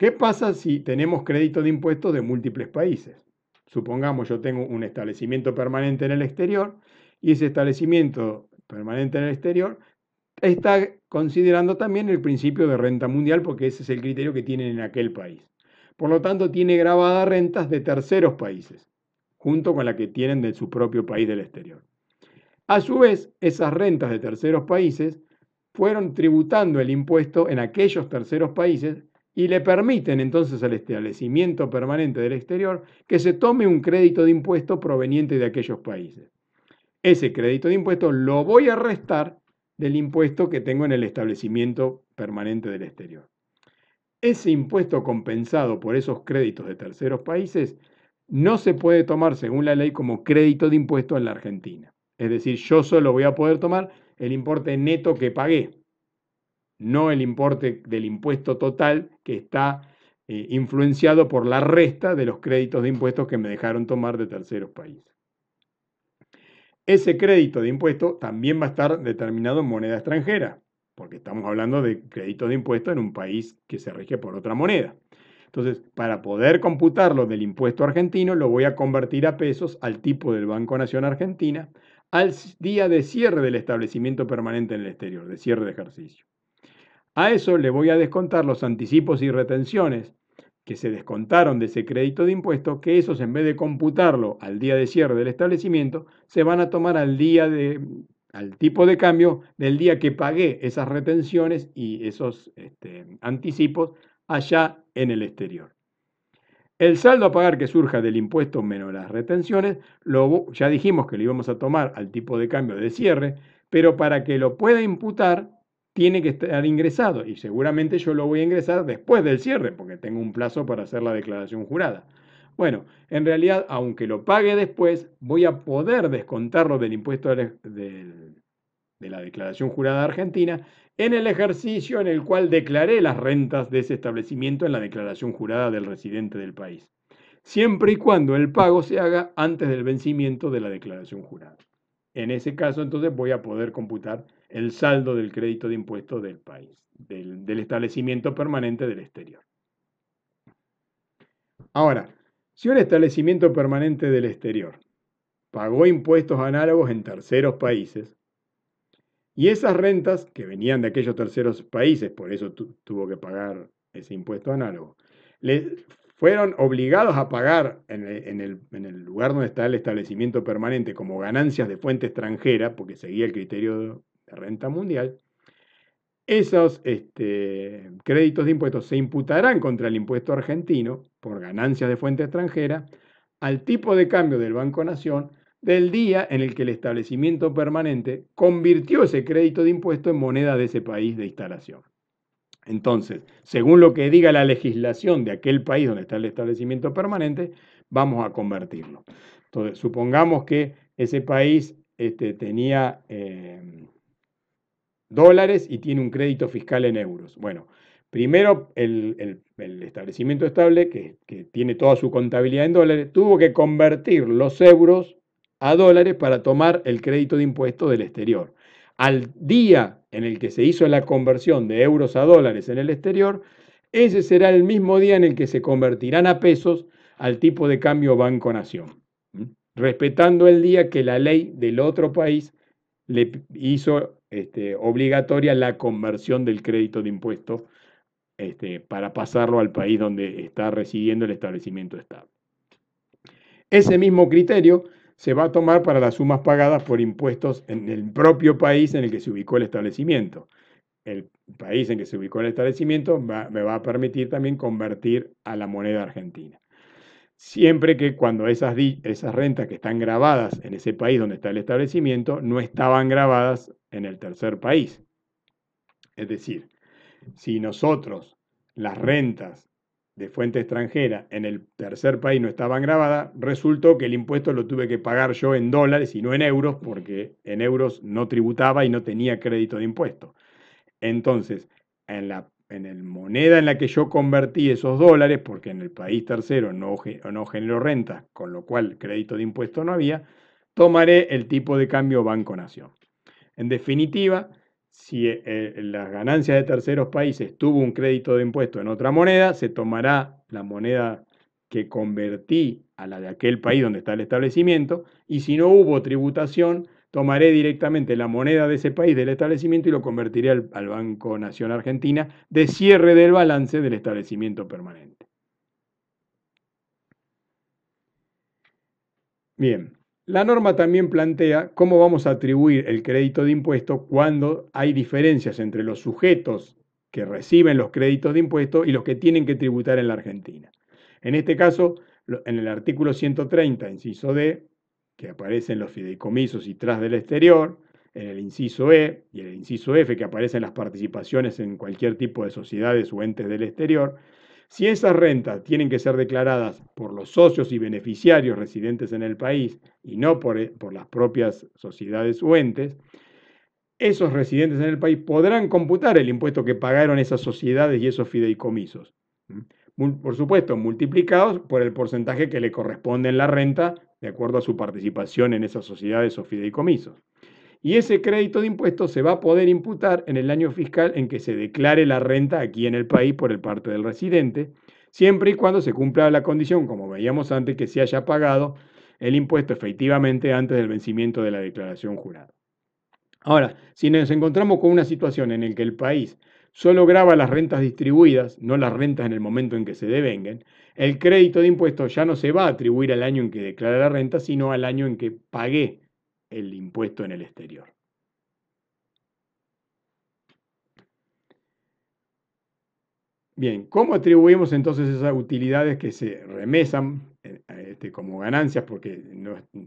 ¿Qué pasa si tenemos crédito de impuestos de múltiples países? Supongamos yo tengo un establecimiento permanente en el exterior y ese establecimiento permanente en el exterior está considerando también el principio de renta mundial porque ese es el criterio que tienen en aquel país. Por lo tanto, tiene grabadas rentas de terceros países, junto con la que tienen de su propio país del exterior. A su vez, esas rentas de terceros países fueron tributando el impuesto en aquellos terceros países y le permiten entonces al establecimiento permanente del exterior que se tome un crédito de impuesto proveniente de aquellos países. Ese crédito de impuesto lo voy a restar del impuesto que tengo en el establecimiento permanente del exterior. Ese impuesto compensado por esos créditos de terceros países no se puede tomar, según la ley, como crédito de impuesto en la Argentina. Es decir, yo solo voy a poder tomar el importe neto que pagué, no el importe del impuesto total que está eh, influenciado por la resta de los créditos de impuestos que me dejaron tomar de terceros países. Ese crédito de impuesto también va a estar determinado en moneda extranjera porque estamos hablando de crédito de impuesto en un país que se rige por otra moneda. Entonces, para poder computarlo del impuesto argentino, lo voy a convertir a pesos al tipo del Banco Nación Argentina al día de cierre del establecimiento permanente en el exterior, de cierre de ejercicio. A eso le voy a descontar los anticipos y retenciones que se descontaron de ese crédito de impuesto, que esos en vez de computarlo al día de cierre del establecimiento, se van a tomar al día de al tipo de cambio del día que pagué esas retenciones y esos este, anticipos allá en el exterior. El saldo a pagar que surja del impuesto menos las retenciones, lo, ya dijimos que lo íbamos a tomar al tipo de cambio de cierre, pero para que lo pueda imputar tiene que estar ingresado y seguramente yo lo voy a ingresar después del cierre porque tengo un plazo para hacer la declaración jurada. Bueno, en realidad, aunque lo pague después, voy a poder descontarlo del impuesto de, la declaración jurada argentina en el ejercicio en el cual declaré las rentas de ese establecimiento en la declaración jurada del residente del país, siempre y cuando el pago se haga antes del vencimiento de la declaración jurada. En ese caso, entonces, voy a poder computar el saldo del crédito de impuesto del país, del establecimiento permanente del exterior. Ahora, si un establecimiento permanente del exterior pagó impuestos análogos en terceros países, y esas rentas que venían de aquellos terceros países, por eso tuvo que pagar ese impuesto análogo, le fueron obligados a pagar en el, en el, lugar donde está el establecimiento permanente como ganancias de fuente extranjera, porque seguía el criterio renta mundial, esos este, créditos de impuestos se imputarán contra el impuesto argentino por ganancias de fuente extranjera al tipo de cambio del Banco Nación del día en el que el establecimiento permanente convirtió ese crédito de impuesto en moneda de ese país de instalación. Entonces, según lo que diga la legislación de aquel país donde está el establecimiento permanente, vamos a convertirlo. Entonces, supongamos que ese país este, tenía eh, dólares y tiene un crédito fiscal en euros. Bueno, primero el, establecimiento estable, que, que, tiene toda su contabilidad en dólares, tuvo que convertir los euros a dólares para tomar el crédito de impuesto del exterior. Al día en el que se hizo la conversión de euros a dólares en el exterior, ese será el mismo día en el que se convertirán a pesos al tipo de cambio Banco Nación, respetando el día que la ley del otro país le hizo este, obligatoria la conversión del crédito de impuesto este, para pasarlo al país donde está residiendo el establecimiento estable. Ese mismo criterio se va a tomar para las sumas pagadas por impuestos en el propio país en el que se ubicó el establecimiento. El país en que se ubicó el establecimiento me va a permitir también convertir a la moneda argentina siempre que cuando esas, esas rentas que están grabadas en ese país donde está el establecimiento no estaban grabadas en el tercer país. Es decir, si nosotros las rentas de fuente extranjera en el tercer país no estaban grabadas, resultó que el impuesto lo tuve que pagar yo en dólares y no en euros, porque en euros no tributaba y no tenía crédito de impuesto. Entonces, en la en el moneda en la que yo convertí esos dólares, porque en el país tercero no, no generó renta, con lo cual crédito de impuesto no había, tomaré el tipo de cambio Banco Nación. En definitiva, si eh, las ganancias de terceros países tuvo un crédito de impuesto en otra moneda, se tomará la moneda que convertí a la de aquel país donde está el establecimiento, y si no hubo tributación, tomaré directamente la moneda de ese país del establecimiento y lo convertiré al, Banco Nación Argentina de cierre del balance del establecimiento permanente. Bien, la norma también plantea cómo vamos a atribuir el crédito de impuesto cuando hay diferencias entre los sujetos que reciben los créditos de impuesto y los que tienen que tributar en la Argentina. En este caso, en el artículo 130, inciso D, que aparecen los fideicomisos y tras del exterior, en el inciso E y en el inciso F, que aparecen las participaciones en cualquier tipo de sociedades o entes del exterior, si esas rentas tienen que ser declaradas por los socios y beneficiarios residentes en el país y no por, eh, por, las propias sociedades o entes, esos residentes en el país podrán computar el impuesto que pagaron esas sociedades y esos fideicomisos. Por supuesto, multiplicados por el porcentaje que le corresponde en la renta de acuerdo a su participación en esas sociedades o fideicomisos y ese crédito de impuestos se va a poder imputar en el año fiscal en que se declare la renta aquí en el país por el parte del residente, siempre y cuando se cumpla la condición, como veíamos antes, que se haya pagado el impuesto efectivamente antes del vencimiento de la declaración jurada. Ahora, si nos encontramos con una situación en la que el país solo graba las rentas distribuidas, no las rentas en el momento en que se devenguen, el crédito de impuestos ya no se va a atribuir al año en que declara la renta, sino al año en que pagué el impuesto en el exterior. Bien, ¿cómo atribuimos entonces esas utilidades que se remesan eh, este, como ganancias porque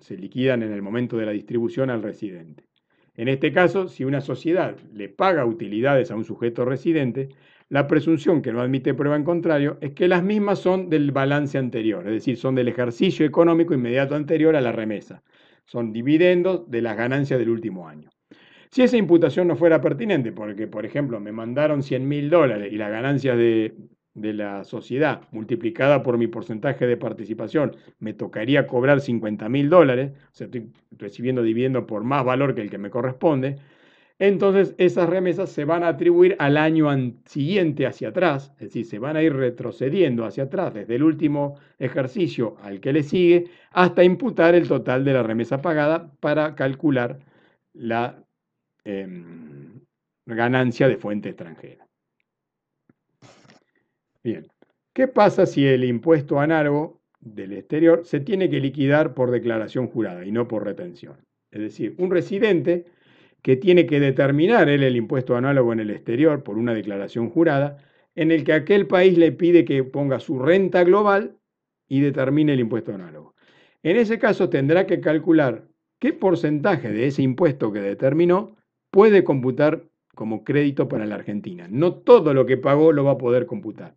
se liquidan en el momento de la distribución al residente? En este caso, si una sociedad le paga utilidades a un sujeto residente, la presunción que no admite prueba en contrario es que las mismas son del balance anterior, es decir, son del ejercicio económico inmediato anterior a la remesa son dividendos de las ganancias del último año. Si esa imputación no fuera pertinente, porque por ejemplo me mandaron 100 mil dólares y las ganancias de, de, la sociedad multiplicada por mi porcentaje de participación me tocaría cobrar 50 mil dólares, o sea, estoy recibiendo dividendo por más valor que el que me corresponde, entonces esas remesas se van a atribuir al año siguiente hacia atrás, es decir, se van a ir retrocediendo hacia atrás desde el último ejercicio al que le sigue hasta imputar el total de la remesa pagada para calcular la em, ganancia de fuente extranjera. Bien, ¿qué pasa si el impuesto análogo del exterior se tiene que liquidar por declaración jurada y no por retención? Es decir, un residente que tiene que determinar él el impuesto análogo en el exterior por una declaración jurada, en el que aquel país le pide que ponga su renta global y determine el impuesto análogo. En ese caso tendrá que calcular qué porcentaje de ese impuesto que determinó puede computar como crédito para la Argentina. No todo lo que pagó lo va a poder computar.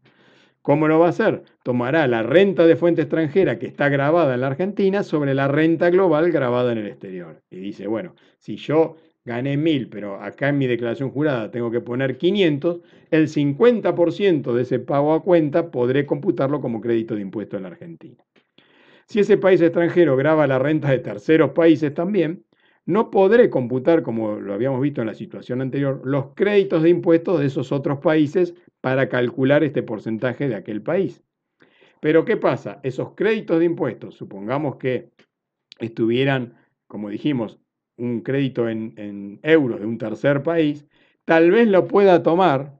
¿Cómo lo va a hacer? Tomará la renta de fuente extranjera que está grabada en la Argentina sobre la renta global grabada en el exterior. Y dice, bueno, si yo gané 1000, pero acá en mi declaración jurada tengo que poner 500, el 50% de ese pago a cuenta podré computarlo como crédito de impuesto en la Argentina. Si ese país extranjero graba las rentas de terceros países también, no podré computar, como lo habíamos visto en la situación anterior, los créditos de impuestos de esos otros países para calcular este porcentaje de aquel país. Pero ¿qué pasa? Esos créditos de impuestos, supongamos que estuvieran, como dijimos, un crédito en, euros de un tercer país, tal vez lo pueda tomar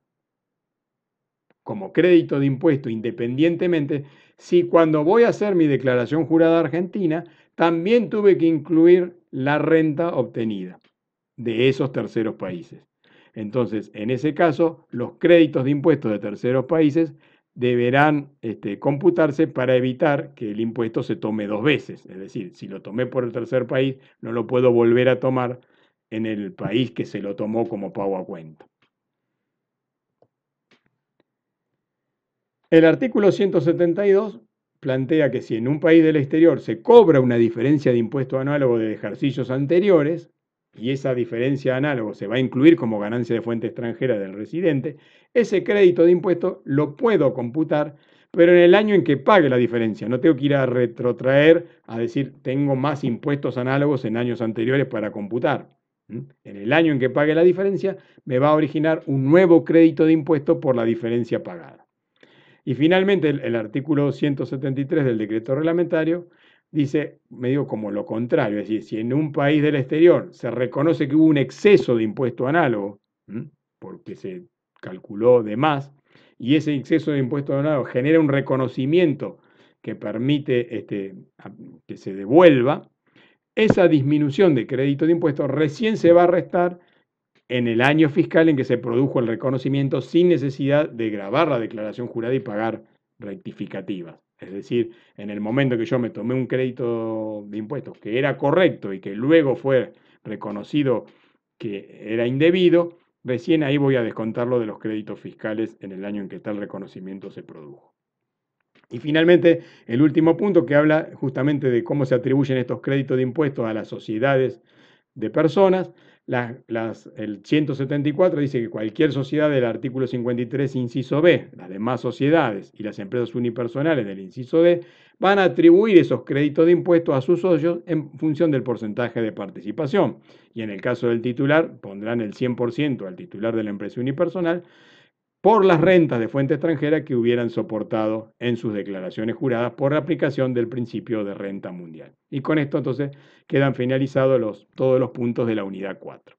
como crédito de impuesto independientemente si cuando voy a hacer mi declaración jurada argentina también tuve que incluir la renta obtenida de esos terceros países. Entonces, en ese caso, los créditos de impuestos de terceros países deberán este, computarse para evitar que el impuesto se tome dos veces. Es decir, si lo tomé por el tercer país, no lo puedo volver a tomar en el país que se lo tomó como pago a cuenta. El artículo 172 plantea que si en un país del exterior se cobra una diferencia de impuesto análogo de ejercicios anteriores, y esa diferencia análogo se va a incluir como ganancia de fuente extranjera del residente, ese crédito de impuesto lo puedo computar, pero en el año en que pague la diferencia. No tengo que ir a retrotraer a decir tengo más impuestos análogos en años anteriores para computar. En el año en que pague la diferencia, me va a originar un nuevo crédito de impuesto por la diferencia pagada. Y finalmente, el, artículo 173 del decreto reglamentario dice, me digo como lo contrario, es decir, si en un país del exterior se reconoce que hubo un exceso de impuesto análogo, porque se calculó de más, y ese exceso de impuesto análogo genera un reconocimiento que permite este, que se devuelva, esa disminución de crédito de impuestos recién se va a restar en el año fiscal en que se produjo el reconocimiento sin necesidad de grabar la declaración jurada y pagar rectificativas. Es decir, en el momento que yo me tomé un crédito de impuestos que era correcto y que luego fue reconocido que era indebido, recién ahí voy a descontarlo de los créditos fiscales en el año en que tal reconocimiento se produjo. Y finalmente, el último punto que habla justamente de cómo se atribuyen estos créditos de impuestos a las sociedades de personas. el 174 dice que cualquier sociedad del artículo 53, inciso B, las demás sociedades y las empresas unipersonales del inciso D, van a atribuir esos créditos de impuestos a sus socios en función del porcentaje de participación. Y en el caso del titular, pondrán el 100% al titular de la empresa unipersonal por las rentas de fuente extranjera que hubieran soportado en sus declaraciones juradas por la aplicación del principio de renta mundial. Y con esto entonces quedan finalizados todos los puntos de la unidad 4.